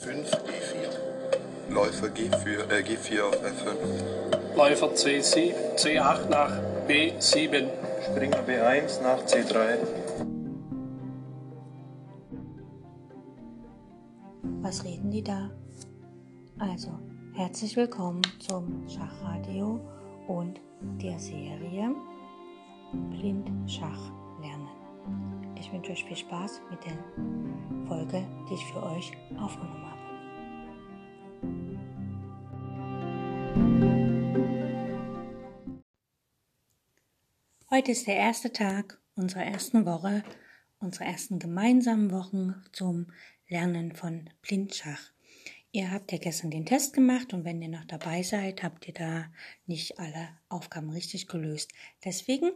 5 E4. Läufer G4, äh, G4 auf F5. Läufer C7, C8 nach B7. Springer B1 nach C3. Was reden die da? Also, herzlich willkommen zum Schachradio und der Serie Blind Schach lernen. Ich wünsche euch viel Spaß mit der Folge, die ich für euch aufgenommen habe. Heute ist der erste Tag unserer ersten Woche, unserer ersten gemeinsamen Wochen zum Lernen von Blindschach. Ihr habt ja gestern den Test gemacht und wenn ihr noch dabei seid, habt ihr da nicht alle Aufgaben richtig gelöst. Deswegen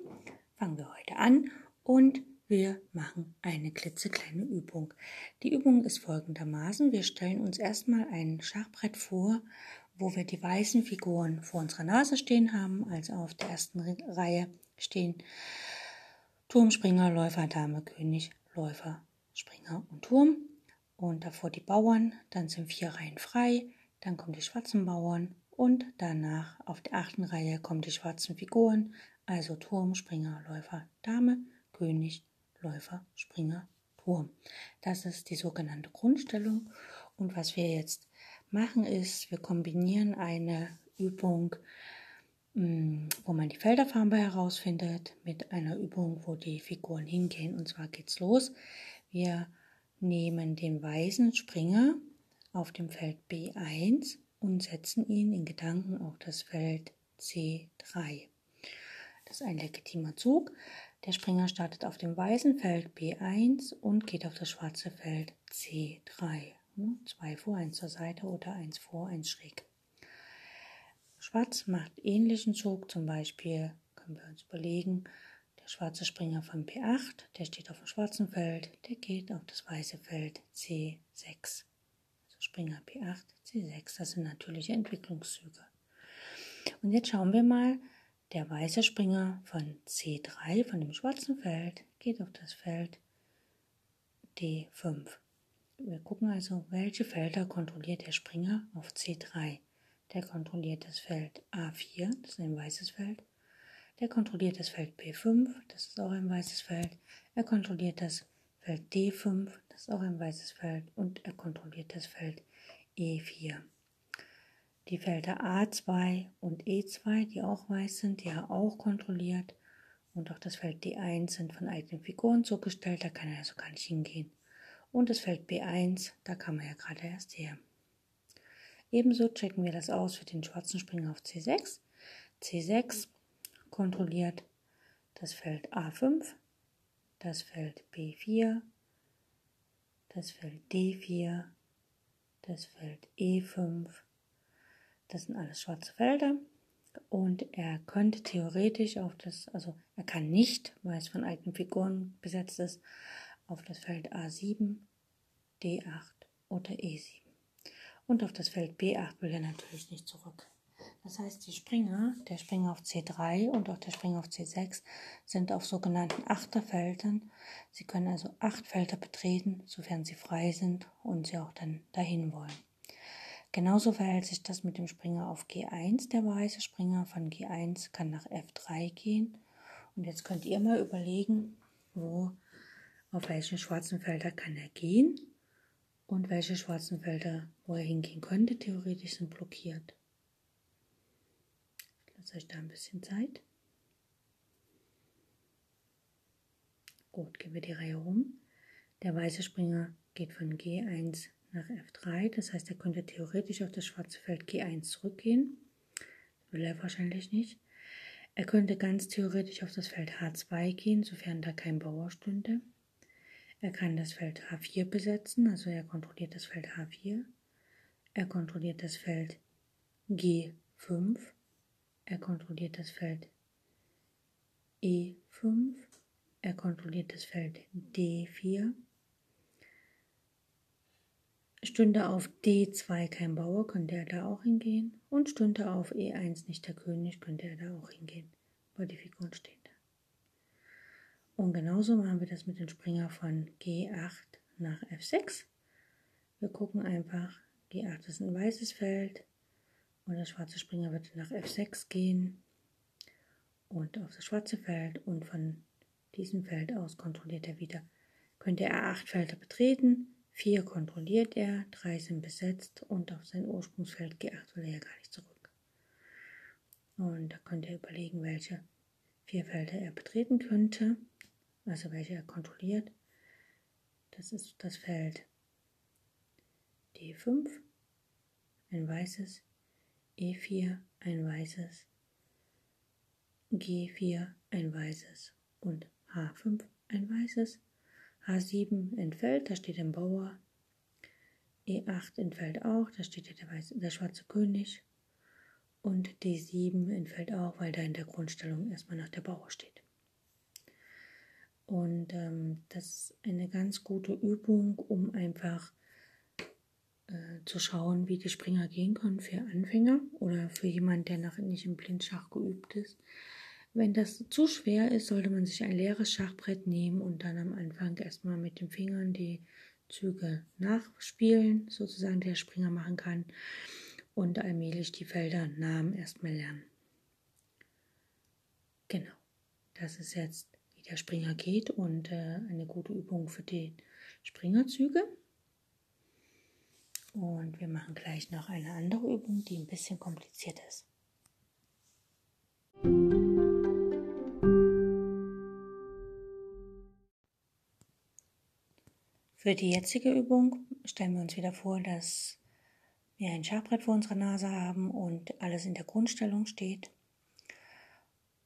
fangen wir heute an und wir machen eine klitzekleine Übung. Die Übung ist folgendermaßen. Wir stellen uns erstmal ein Schachbrett vor, wo wir die weißen Figuren vor unserer Nase stehen haben, also auf der ersten Reihe stehen Turm, Springer, Läufer, Dame, König, Läufer, Springer und Turm. Und davor die Bauern, dann sind vier Reihen frei, dann kommen die schwarzen Bauern und danach auf der achten Reihe kommen die schwarzen Figuren, also Turm, Springer, Läufer, Dame, König, Läufer, Springer, Turm. Das ist die sogenannte Grundstellung. Und was wir jetzt machen ist, wir kombinieren eine Übung Mm, wo man die Felderfarbe herausfindet, mit einer Übung, wo die Figuren hingehen. Und zwar geht's los. Wir nehmen den weißen Springer auf dem Feld B1 und setzen ihn in Gedanken auf das Feld C3. Das ist ein legitimer Zug. Der Springer startet auf dem weißen Feld B1 und geht auf das schwarze Feld C3. Zwei vor, eins zur Seite oder eins vor, eins schräg. Schwarz macht ähnlichen Zug, zum Beispiel können wir uns überlegen, der schwarze Springer von P8, der steht auf dem schwarzen Feld, der geht auf das weiße Feld C6. Also Springer P8, C6, das sind natürliche Entwicklungszüge. Und jetzt schauen wir mal, der weiße Springer von C3, von dem schwarzen Feld, geht auf das Feld D5. Wir gucken also, welche Felder kontrolliert der Springer auf C3 der kontrolliert das Feld A4, das ist ein weißes Feld. Der kontrolliert das Feld B5, das ist auch ein weißes Feld. Er kontrolliert das Feld D5, das ist auch ein weißes Feld. Und er kontrolliert das Feld E4. Die Felder A2 und E2, die auch weiß sind, die auch kontrolliert. Und auch das Feld D1 sind von eigenen Figuren zugestellt, da kann er also gar nicht hingehen. Und das Feld B1, da kam er ja gerade erst her. Ebenso checken wir das aus für den schwarzen Springer auf C6. C6 kontrolliert das Feld A5, das Feld B4, das Feld D4, das Feld E5. Das sind alles schwarze Felder. Und er könnte theoretisch auf das, also er kann nicht, weil es von eigenen Figuren besetzt ist, auf das Feld A7, D8 oder E7. Und auf das Feld B8 will er natürlich nicht zurück. Das heißt, die Springer, der Springer auf C3 und auch der Springer auf C6 sind auf sogenannten Achterfeldern. Sie können also acht Felder betreten, sofern sie frei sind und sie auch dann dahin wollen. Genauso verhält sich das mit dem Springer auf G1. Der weiße Springer von G1 kann nach F3 gehen. Und jetzt könnt ihr mal überlegen, wo, auf welchen schwarzen Felder kann er gehen und welche schwarzen Felder, wo er hingehen könnte, theoretisch sind blockiert. Ich lasse euch da ein bisschen Zeit. Gut, gehen wir die Reihe rum. Der weiße Springer geht von G1 nach F3, das heißt, er könnte theoretisch auf das schwarze Feld G1 zurückgehen. Will er wahrscheinlich nicht. Er könnte ganz theoretisch auf das Feld H2 gehen, sofern da kein Bauer stünde. Er kann das Feld H4 besetzen, also er kontrolliert das Feld H4. Er kontrolliert das Feld G5. Er kontrolliert das Feld E5. Er kontrolliert das Feld D4. Stünde auf D2 kein Bauer, könnte er da auch hingehen. Und stünde auf E1 nicht der König, könnte er da auch hingehen, weil die Figuren stehen. Und genauso machen wir das mit dem Springer von G8 nach F6. Wir gucken einfach, G8 ist ein weißes Feld und der schwarze Springer wird nach F6 gehen und auf das schwarze Feld und von diesem Feld aus kontrolliert er wieder. Könnte er acht Felder betreten, vier kontrolliert er, drei sind besetzt und auf sein Ursprungsfeld G8 will er gar nicht zurück. Und da könnte er überlegen, welche vier Felder er betreten könnte, also welche er kontrolliert. Das ist das Feld D5, ein weißes, E4, ein weißes, G4, ein weißes. Und H5, ein weißes, H7 entfällt, da steht ein Bauer, E8 entfällt auch, da steht der, weiße, der schwarze König und D7 entfällt auch, weil da in der Grundstellung erstmal nach der Bauer steht. Und ähm, das ist eine ganz gute Übung, um einfach äh, zu schauen, wie die Springer gehen können für Anfänger oder für jemanden, der noch nicht im Blindschach geübt ist. Wenn das zu schwer ist, sollte man sich ein leeres Schachbrett nehmen und dann am Anfang erstmal mit den Fingern die Züge nachspielen, sozusagen der Springer machen kann und allmählich die Felder Namen erstmal lernen. Genau, das ist jetzt, wie der Springer geht und äh, eine gute Übung für die Springerzüge. Und wir machen gleich noch eine andere Übung, die ein bisschen kompliziert ist. Für die jetzige Übung stellen wir uns wieder vor, dass wir ein Schachbrett vor unserer Nase haben und alles in der Grundstellung steht.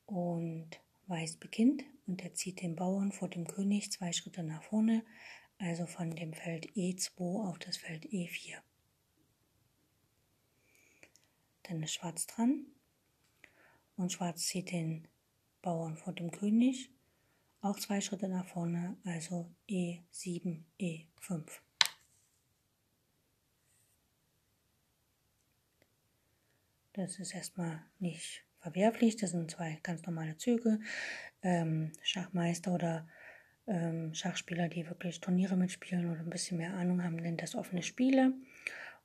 Und Weiß beginnt und er zieht den Bauern vor dem König zwei Schritte nach vorne, also von dem Feld E2 auf das Feld E4. Dann ist Schwarz dran und Schwarz zieht den Bauern vor dem König auch zwei Schritte nach vorne, also E7, E5. Das ist erstmal nicht verwerflich, das sind zwei ganz normale Züge. Ähm, Schachmeister oder ähm, Schachspieler, die wirklich Turniere mitspielen oder ein bisschen mehr Ahnung haben, nennen das offene Spiele.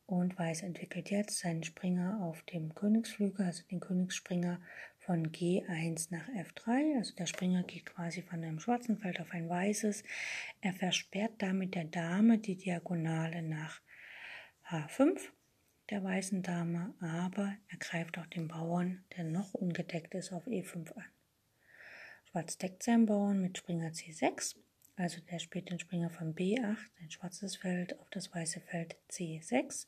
Und Weiß entwickelt jetzt seinen Springer auf dem Königsflügel, also den Königsspringer von G1 nach F3. Also der Springer geht quasi von einem schwarzen Feld auf ein weißes. Er versperrt damit der Dame die Diagonale nach H5 der weißen Dame, aber er greift auch den Bauern, der noch ungedeckt ist, auf E5 an. Schwarz deckt seinen Bauern mit Springer C6, also der spielt den Springer von B8, ein schwarzes Feld, auf das weiße Feld C6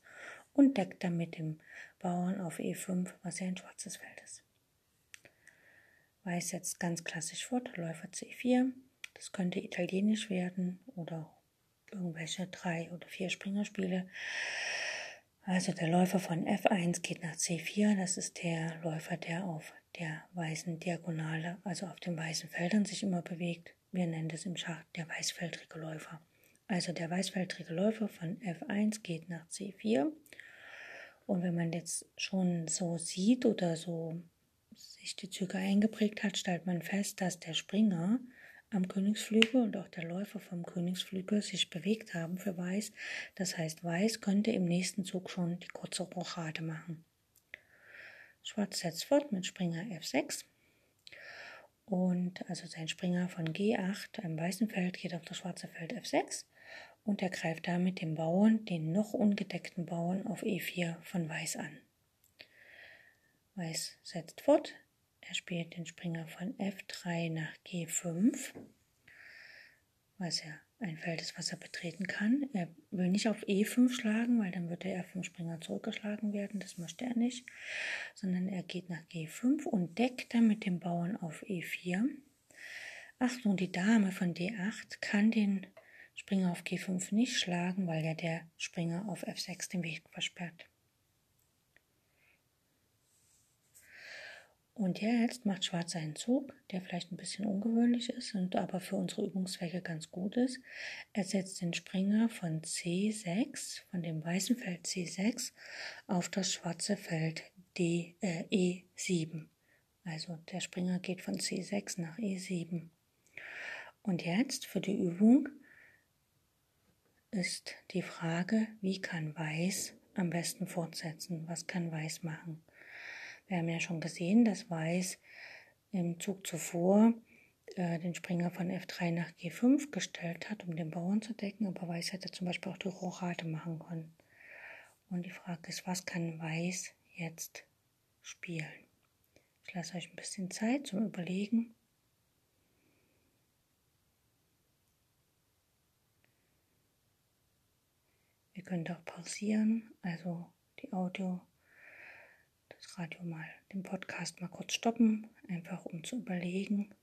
und deckt dann mit dem Bauern auf E5, was ja ein schwarzes Feld ist. Weiß setzt ganz klassisch fort, Läufer C4. Das könnte italienisch werden oder irgendwelche drei oder vier Springerspiele. Also der Läufer von F1 geht nach C4. Das ist der Läufer, der auf der weißen Diagonale, also auf den weißen Feldern sich immer bewegt. Wir nennen das im Schach der weißfeldrige Läufer. Also der weißfeldrige Läufer von F1 geht nach C4. Und wenn man jetzt schon so sieht oder so sich die Züge eingeprägt hat, stellt man fest, dass der Springer am Königsflügel und auch der Läufer vom Königsflügel sich bewegt haben für Weiß. Das heißt, Weiß könnte im nächsten Zug schon die kurze Rochade machen. Schwarz setzt fort mit Springer F6. Und also sein Springer von G8 am weißen Feld geht auf das schwarze Feld F6 und er greift damit den Bauern, den noch ungedeckten Bauern auf E4 von Weiß an. Weiß setzt fort, er spielt den Springer von F3 nach G5, was ja ein Feld ist, was er betreten kann. Er will nicht auf E5 schlagen, weil dann würde er vom Springer zurückgeschlagen werden. Das möchte er nicht. Sondern er geht nach G5 und deckt dann mit dem Bauern auf E4. Achtung, die Dame von D8 kann den Springer auf G5 nicht schlagen, weil ja der Springer auf F6 den Weg versperrt. Und jetzt macht Schwarz einen Zug, der vielleicht ein bisschen ungewöhnlich ist und aber für unsere Übungszwecke ganz gut ist. Er setzt den Springer von C6, von dem weißen Feld C6, auf das schwarze Feld D, äh, E7. Also der Springer geht von C6 nach E7. Und jetzt für die Übung ist die Frage, wie kann Weiß am besten fortsetzen? Was kann Weiß machen? Wir haben ja schon gesehen, dass Weiß im Zug zuvor äh, den Springer von F3 nach G5 gestellt hat, um den Bauern zu decken, aber Weiß hätte zum Beispiel auch die Rochade machen können. Und die Frage ist, was kann Weiß jetzt spielen? Ich lasse euch ein bisschen Zeit zum Überlegen. Ihr könnt auch pausieren, also die Audio, das Radio mal, den Podcast mal kurz stoppen, einfach um zu überlegen,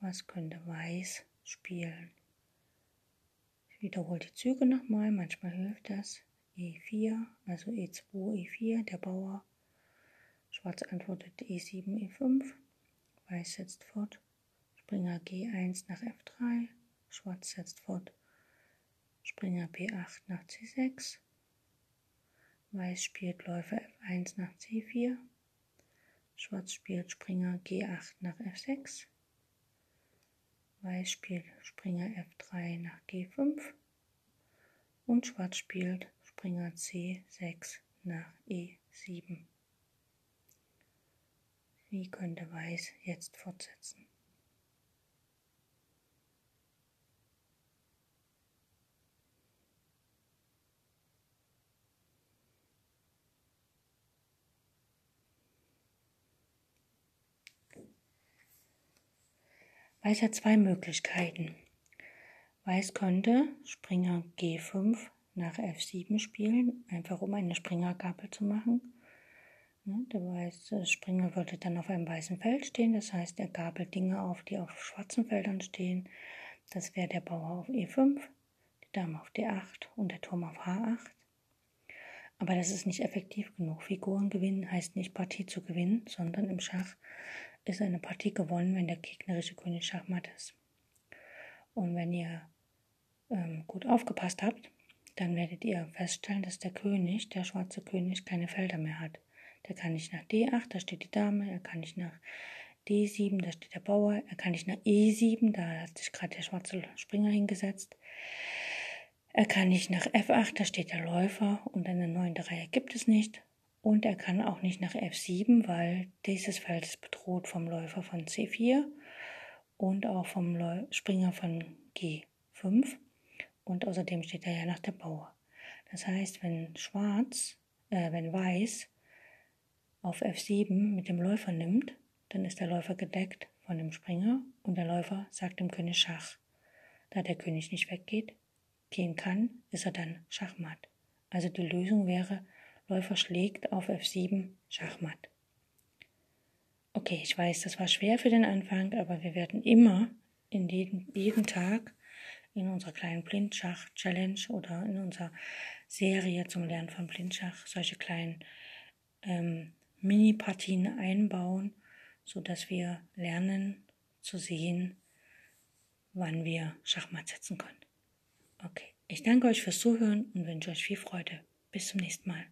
was könnte Weiß spielen. Ich wiederhole die Züge nochmal, manchmal hilft das. E4, also E2, E4, der Bauer. Schwarz antwortet E7, E5. Weiß setzt fort. Springer G1 nach F3. Schwarz setzt fort. Springer B8 nach C6. Weiß spielt Läufer F1 nach C4. Schwarz spielt Springer G8 nach F6. Weiß spielt Springer F3 nach G5. Und Schwarz spielt Springer C6 nach E7. Wie könnte Weiß jetzt fortsetzen? Weiß hat zwei Möglichkeiten. Weiß könnte Springer G5 nach F7 spielen, einfach um eine Springergabel zu machen. Der weiße Springer würde dann auf einem weißen Feld stehen, das heißt, er gabelt Dinge auf, die auf schwarzen Feldern stehen. Das wäre der Bauer auf E5, die Dame auf D8 und der Turm auf H8. Aber das ist nicht effektiv genug. Figuren gewinnen heißt nicht Partie zu gewinnen, sondern im Schach ist eine Partie gewonnen, wenn der gegnerische König Schachmatt ist. Und wenn ihr ähm, gut aufgepasst habt, dann werdet ihr feststellen, dass der König, der schwarze König, keine Felder mehr hat. Der kann nicht nach D8, da steht die Dame, er kann nicht nach D7, da steht der Bauer, er kann nicht nach E7, da hat sich gerade der schwarze Springer hingesetzt. Er kann nicht nach F8, da steht der Läufer und eine neunte Reihe gibt es nicht. Und er kann auch nicht nach F7, weil dieses Feld ist bedroht vom Läufer von C4 und auch vom Springer von G5. Und außerdem steht er ja nach der Bauer. Das heißt, wenn Schwarz, äh, wenn Weiß auf F7 mit dem Läufer nimmt, dann ist der Läufer gedeckt von dem Springer und der Läufer sagt dem König Schach. Da der König nicht weggeht, gehen kann, ist er dann Schachmatt. Also die Lösung wäre, Läufer schlägt auf F7 Schachmatt. Okay, ich weiß, das war schwer für den Anfang, aber wir werden immer in jeden, jeden Tag in unserer kleinen Blindschach-Challenge oder in unserer Serie zum Lernen von Blindschach solche kleinen ähm, Mini-Partien einbauen, sodass wir lernen zu sehen, wann wir Schachmatt setzen können. Okay, ich danke euch fürs Zuhören und wünsche euch viel Freude. Bis zum nächsten Mal.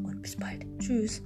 bis bald. Tschüss.